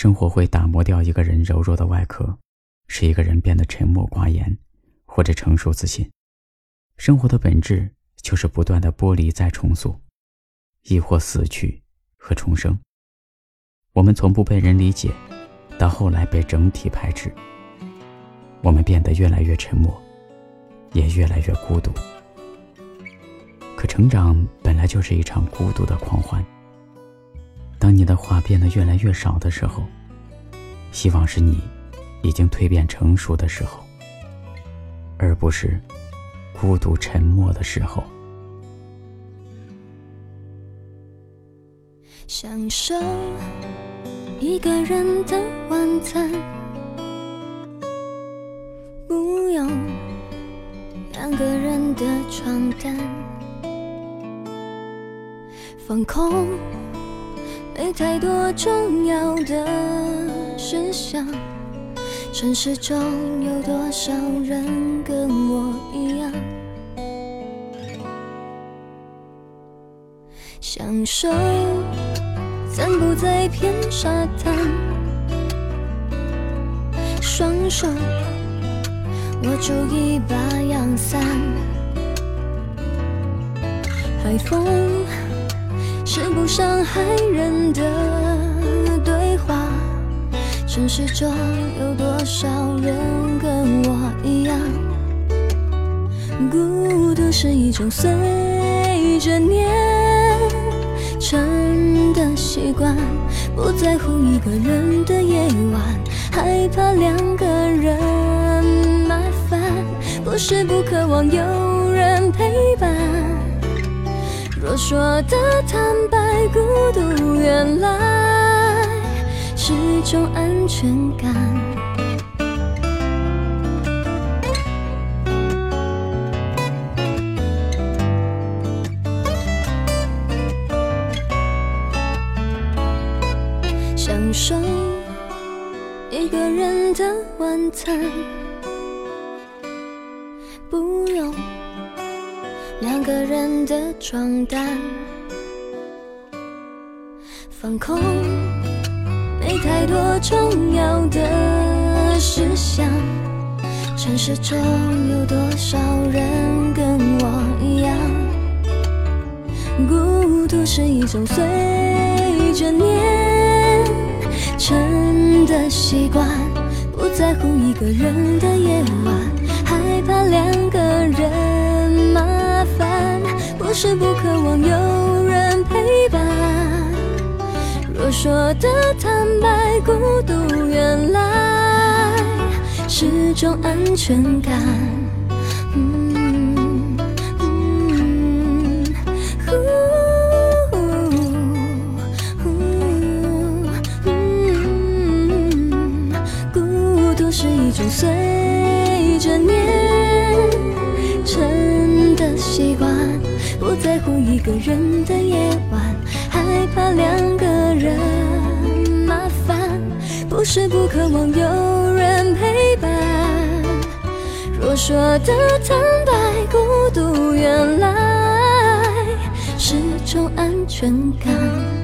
生活会打磨掉一个人柔弱的外壳，使一个人变得沉默寡言，或者成熟自信。生活的本质就是不断的剥离再重塑，亦或死去和重生。我们从不被人理解，到后来被整体排斥。我们变得越来越沉默，也越来越孤独。可成长本来就是一场孤独的狂欢。当你的话变得越来越少的时候，希望是你已经蜕变成熟的时候，而不是孤独沉默的时候。享受一个人的晚餐，不用两个人的床单，放空。没太多重要的事项，城市中有多少人跟我一样，享受散步在片沙滩，双手握住一把阳伞，海风。是不伤害人的对话。城市中有多少人跟我一样？孤独是一种随着年成的习惯，不在乎一个人的夜晚，害怕两个人麻烦，不是不渴望有人陪伴。若说的坦白，孤独原来是种安全感。享受一个人的晚餐，不用。两个人的床单，放空，没太多重要的事项。城市中有多少人跟我一样？孤独是一种随着年成的习惯，不在乎一个人的夜晚，害怕两个人。不是不渴望有人陪伴。若说的坦白，孤独原来是种安全感。孤独是一种随着年一个人的夜晚，害怕两个人麻烦，不是不渴望有人陪伴。若说的坦白，孤独原来是种安全感。